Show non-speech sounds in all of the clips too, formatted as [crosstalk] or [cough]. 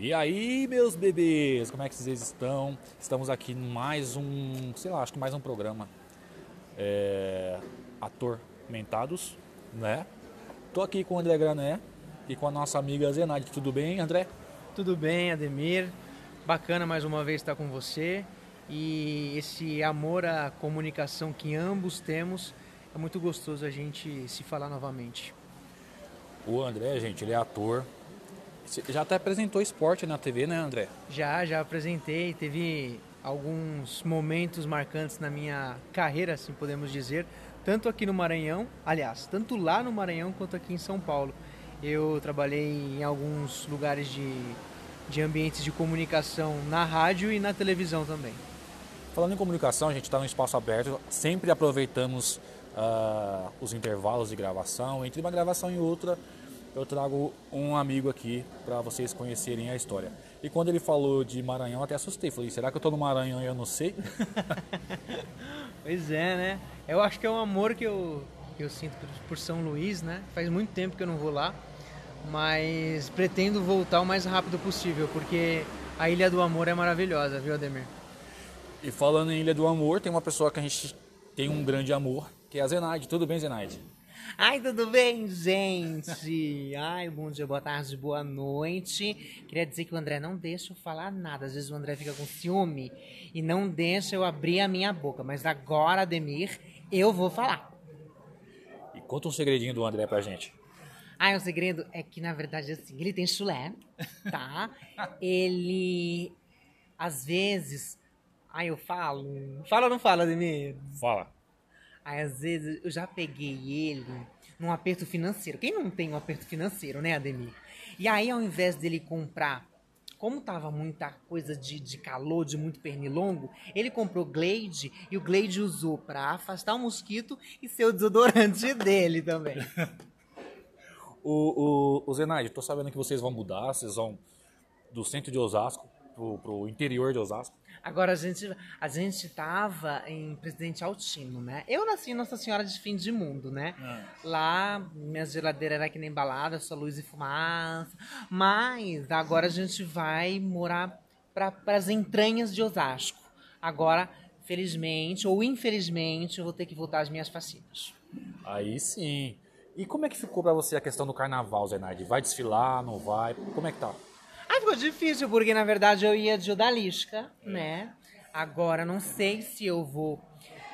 E aí, meus bebês, como é que vocês estão? Estamos aqui em mais um, sei lá, acho que mais um programa é, Atormentados, né? Tô aqui com o André Grané e com a nossa amiga Zenaide. Tudo bem, André? Tudo bem, Ademir. Bacana mais uma vez estar com você. E esse amor à comunicação que ambos temos, é muito gostoso a gente se falar novamente. O André, gente, ele é ator, você já até apresentou esporte na TV, né, André? Já, já apresentei. Teve alguns momentos marcantes na minha carreira, assim podemos dizer, tanto aqui no Maranhão, aliás, tanto lá no Maranhão quanto aqui em São Paulo. Eu trabalhei em alguns lugares de, de ambientes de comunicação na rádio e na televisão também. Falando em comunicação, a gente está no espaço aberto, sempre aproveitamos uh, os intervalos de gravação. Entre uma gravação e outra, eu trago um amigo aqui para vocês conhecerem a história. E quando ele falou de Maranhão, até assustei. Falei, será que eu estou no Maranhão e eu não sei? [laughs] pois é, né? Eu acho que é um amor que eu, que eu sinto por São Luís, né? Faz muito tempo que eu não vou lá, mas pretendo voltar o mais rápido possível, porque a Ilha do Amor é maravilhosa, viu, Ademir? E falando em Ilha do Amor, tem uma pessoa que a gente tem um grande amor, que é a Zenaide. Tudo bem, Zenaide? Ai, tudo bem, gente? Ai, bom dia, boa tarde, boa noite. Queria dizer que o André não deixa eu falar nada. Às vezes o André fica com ciúme e não deixa eu abrir a minha boca. Mas agora, Ademir, eu vou falar. E conta um segredinho do André pra gente. Ah, o segredo é que, na verdade, assim, ele tem chulé, tá? [laughs] ele, às vezes... Ai, eu falo... Fala ou não fala, Ademir? Fala. Aí, às vezes, eu já peguei ele num aperto financeiro. Quem não tem um aperto financeiro, né, Ademir? E aí, ao invés dele comprar, como tava muita coisa de, de calor, de muito pernilongo, ele comprou Glade e o Glade usou para afastar o mosquito e ser o desodorante [laughs] dele também. [laughs] o, o, o Zenaide, tô sabendo que vocês vão mudar, vocês vão do centro de Osasco pro, pro interior de Osasco. Agora, a gente, a gente tava em Presidente Altino, né? Eu nasci em Nossa Senhora de Fim de Mundo, né? É. Lá, minha geladeira era que nem balada, só luz e fumaça. Mas agora a gente vai morar para as entranhas de Osasco. Agora, felizmente ou infelizmente, eu vou ter que voltar às minhas facinas. Aí sim. E como é que ficou para você a questão do carnaval, Zenaide? Vai desfilar, não vai? Como é que tá? Ah, ficou difícil, porque na verdade eu ia de odalisca, né? Agora não sei se eu vou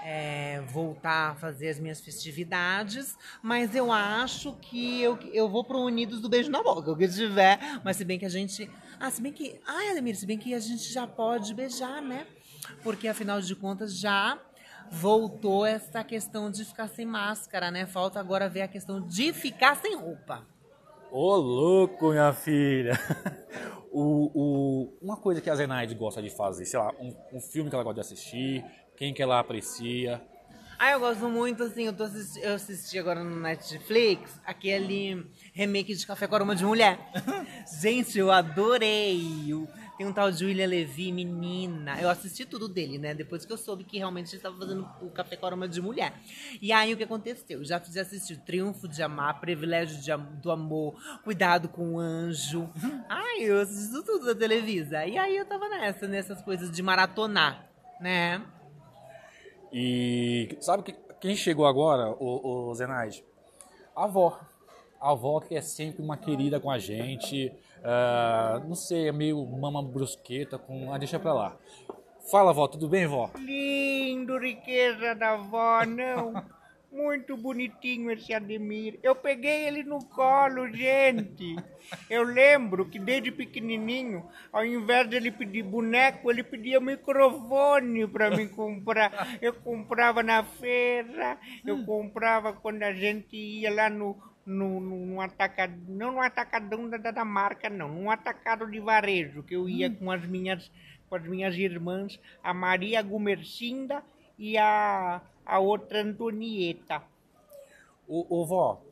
é, voltar a fazer as minhas festividades, mas eu acho que eu, eu vou pro Unidos do Beijo na Boca, o que tiver. Mas se bem que a gente. Ah, se bem que. Ai, Ademir, se bem que a gente já pode beijar, né? Porque afinal de contas já voltou essa questão de ficar sem máscara, né? Falta agora ver a questão de ficar sem roupa. Ô, louco, minha filha! [laughs] o, o, uma coisa que a Zenaide gosta de fazer, sei lá, um, um, filme que ela gosta de assistir, quem que ela aprecia. Ah, eu gosto muito, assim, eu, tô assisti, eu assisti agora no Netflix aquele remake de Café com Aroma de Mulher. [laughs] Gente, eu adorei! Tem um tal de William Levy, menina. Eu assisti tudo dele, né? Depois que eu soube que realmente ele estava fazendo o Café com Aroma de Mulher. E aí o que aconteceu? Já fiz assistir Triunfo de Amar, Privilégio de, do Amor, Cuidado com o Anjo. Ai, eu assisti tudo da Televisa. E aí eu tava nessa, nessas coisas de maratonar, né? E sabe que, quem chegou agora, o, o Zenaide? A avó. A avó que é sempre uma querida com a gente Uh, não sei, é meio mama brusqueta com. Ah, deixa pra lá. Fala, vó, tudo bem, vó? Lindo, riqueza da vó, não. [laughs] Muito bonitinho esse Ademir. Eu peguei ele no colo, gente. Eu lembro que desde pequenininho, ao invés de ele pedir boneco, ele pedia microfone para me comprar. Eu comprava na feira, eu [laughs] comprava quando a gente ia lá no no, no, atacado, não no atacadão da, da marca, não, num atacado de varejo, que eu ia hum. com as minhas com as minhas irmãs, a Maria Gumercinda e a, a outra Antonieta. Ô, ô vó,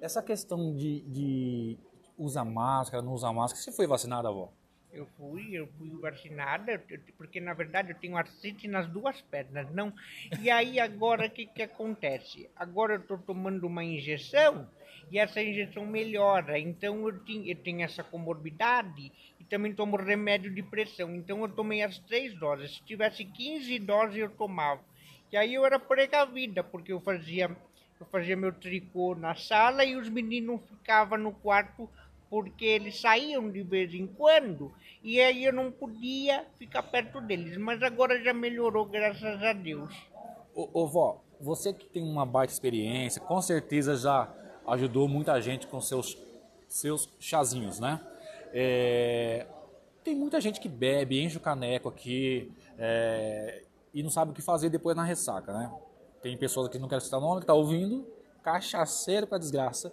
essa questão de, de usar máscara, não usar máscara, você foi vacinada, vó? Eu fui, eu fui vacinada, porque na verdade eu tenho artrite nas duas pernas, não. E aí agora o que, que acontece? Agora eu estou tomando uma injeção e essa injeção melhora. Então eu, tinha, eu tenho essa comorbidade e também tomo remédio de pressão. Então eu tomei as três doses. Se tivesse 15 doses eu tomava. E aí eu era precavida, porque eu fazia, eu fazia meu tricô na sala e os meninos ficavam no quarto porque eles saíam de vez em quando e aí eu não podia ficar perto deles. Mas agora já melhorou, graças a Deus. Ô, ô vó, você que tem uma baita experiência, com certeza já ajudou muita gente com seus, seus chazinhos, né? É, tem muita gente que bebe, enche o caneco aqui é, e não sabe o que fazer depois na ressaca, né? Tem pessoas que não querem citar nome, que tá ouvindo, cachaceiro pra desgraça.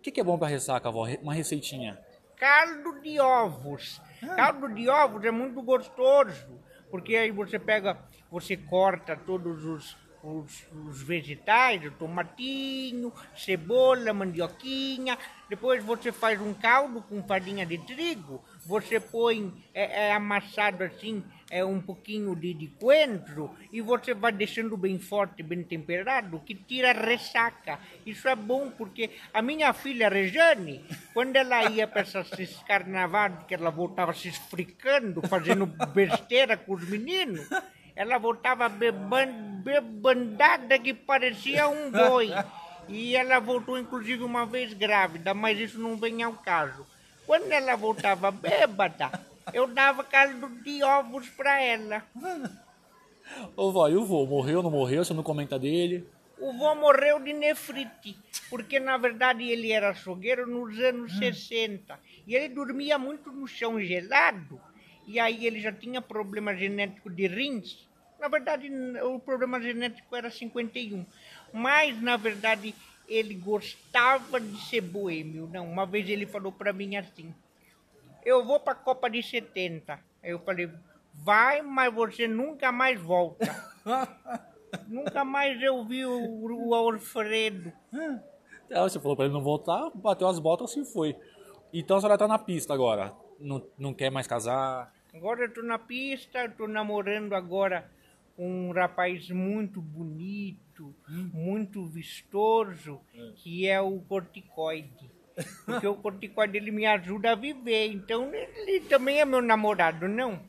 O que, que é bom pra ressaca, vó? Uma receitinha. Caldo de ovos. Caldo de ovos é muito gostoso, porque aí você pega, você corta todos os, os, os vegetais, o tomatinho, cebola, mandioquinha, depois você faz um caldo com farinha de trigo, você põe é, é amassado assim, é um pouquinho de, de coentro e você vai deixando bem forte, bem temperado, que tira ressaca. Isso é bom porque a minha filha Rejane, quando ela ia para esses carnavais que ela voltava se esfricando, fazendo besteira com os meninos, ela voltava beban, bebandada que parecia um boi. E ela voltou inclusive uma vez grávida, mas isso não vem ao caso. Quando ela voltava bêbada, eu dava caldo de ovos pra ela. Ô vó, e o vô? Morreu ou não morreu? Você não comenta dele? O vô morreu de nefrite, porque na verdade ele era açougueiro nos anos 60. E ele dormia muito no chão gelado. E aí ele já tinha problema genético de rins. Na verdade, o problema genético era 51. Mas, na verdade, ele gostava de ser boêmio. Não, uma vez ele falou para mim assim: Eu vou para a Copa de 70. Aí eu falei: Vai, mas você nunca mais volta. [laughs] nunca mais eu vi o, o Alfredo. É, você falou pra ele não voltar, bateu as botas e foi. Então a senhora tá na pista agora. Não, não quer mais casar. Agora eu tô na pista, eu tô namorando agora um rapaz muito bonito, muito vistoso, que é o corticoide. Porque o corticoide ele me ajuda a viver, então ele também é meu namorado, não?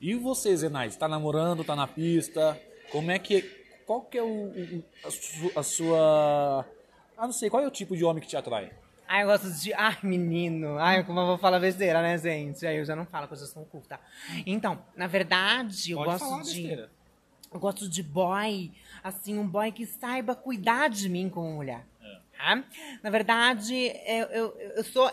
E você, Zenaide, tá namorando, tá na pista? Como é que. Qual que é o, o- a, su- a sua. Ah, não sei, qual é o tipo de homem que te atrai? Ai, eu gosto de. Ai, menino. Ai, como eu vou falar besteira, né, gente? Aí eu já não falo coisas tão curtas. Então, na verdade, eu Pode gosto de. besteira. Eu gosto de boy, assim, um boy que saiba cuidar de mim como mulher. tá? Na verdade, eu, eu, eu sou.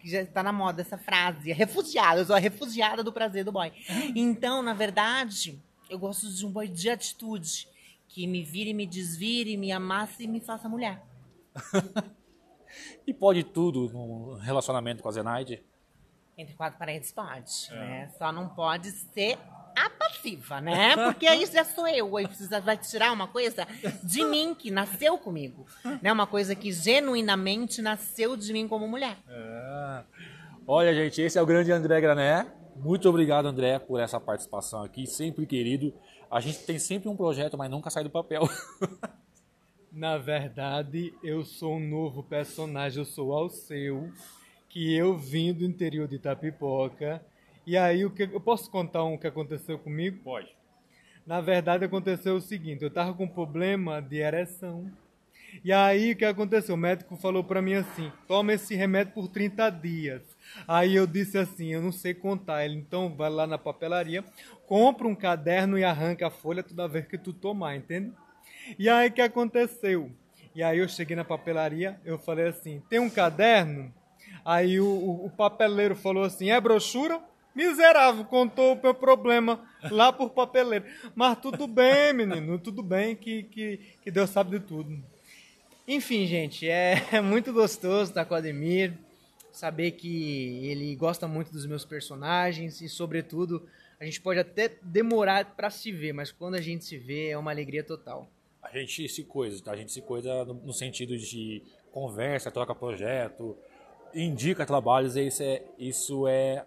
que [laughs] Já está na moda essa frase. é Refugiada. Eu sou a refugiada do prazer do boy. Então, na verdade, eu gosto de um boy de atitude. Que me vire, me desvire, me amasse e me faça mulher. [laughs] E pode tudo no relacionamento com a Zenaide? Entre quatro paredes pode, né? Só não pode ser a passiva, né? Porque aí já sou eu. Aí precisa, vai tirar uma coisa de mim, que nasceu comigo. Né? Uma coisa que genuinamente nasceu de mim como mulher. Ah. Olha, gente, esse é o grande André Grané. Muito obrigado, André, por essa participação aqui, sempre querido. A gente tem sempre um projeto, mas nunca sai do papel. [laughs] Na verdade, eu sou um novo personagem, eu sou Alceu, que eu vim do interior de Itapipoca. E aí, o que eu posso contar um que aconteceu comigo? Pode. Na verdade, aconteceu o seguinte: eu tava com problema de ereção. E aí, o que aconteceu? O médico falou pra mim assim: toma esse remédio por 30 dias. Aí eu disse assim: eu não sei contar. Ele então vai lá na papelaria, compra um caderno e arranca a folha toda vez que tu tomar, entende? E aí, o que aconteceu? E aí, eu cheguei na papelaria, eu falei assim: tem um caderno? Aí o, o- o papeleiro falou assim: é brochura? Miserável, contou o meu problema lá por papeleiro. Mas tudo bem, menino, tudo bem, que, que, que Deus sabe de tudo. Enfim, gente, é muito gostoso estar com o Ademir. Saber que ele gosta muito dos meus personagens e, sobretudo, a gente pode até demorar pra se ver, mas quando a gente se vê é uma alegria total. A gente se coisa, tá? A gente se coisa no, no sentido de conversa, troca projeto, indica trabalhos, e isso é, isso é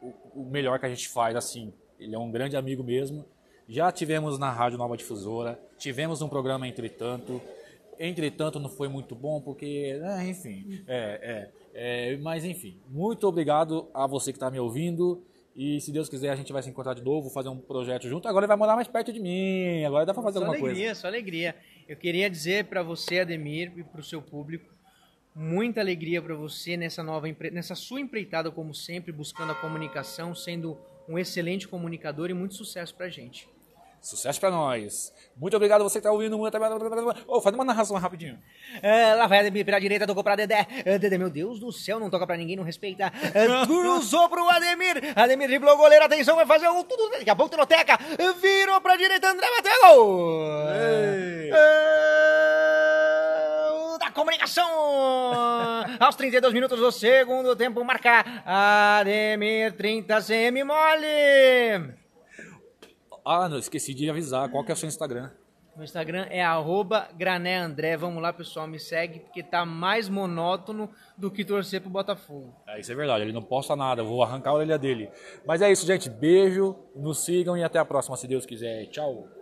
o, o melhor que a gente faz, assim. Ele é um grande amigo mesmo. Já tivemos na Rádio Nova Difusora, tivemos um programa Entretanto. entretanto não foi muito bom, porque, né, enfim, é, é, é, mas enfim, muito obrigado a você que está me ouvindo. E se Deus quiser, a gente vai se encontrar de novo, fazer um projeto junto. Agora ele vai morar mais perto de mim, agora dá pra fazer só alguma alegria, coisa. Só alegria, Eu queria dizer para você, Ademir, e para o seu público, muita alegria para você nessa nova empre... nessa sua empreitada como sempre, buscando a comunicação, sendo um excelente comunicador e muito sucesso pra gente. Sucesso pra nós. Muito obrigado você que tá ouvindo. Muito... Oh, faz uma narração rapidinho. É, lá vai Ademir pela direita, tocou pra Dedé. É, Dedé, meu Deus do céu, não toca pra ninguém, não respeita. [laughs] Cruzou pro Ademir. Ademir driblou o goleiro, atenção, vai fazer um tudo. Daqui a pouco Teroteca. Virou pra direita, André bateu comunicação. [laughs] Aos 32 minutos do segundo tempo, marca Ademir 30 CM mole. Ah, não, esqueci de avisar. Qual que é o seu Instagram? Meu Instagram é arroba granéandré. Vamos lá, pessoal, me segue, porque tá mais monótono do que torcer pro Botafogo. É, isso é verdade, ele não posta nada, vou arrancar a orelha dele. Mas é isso, gente. Beijo, nos sigam e até a próxima, se Deus quiser. Tchau.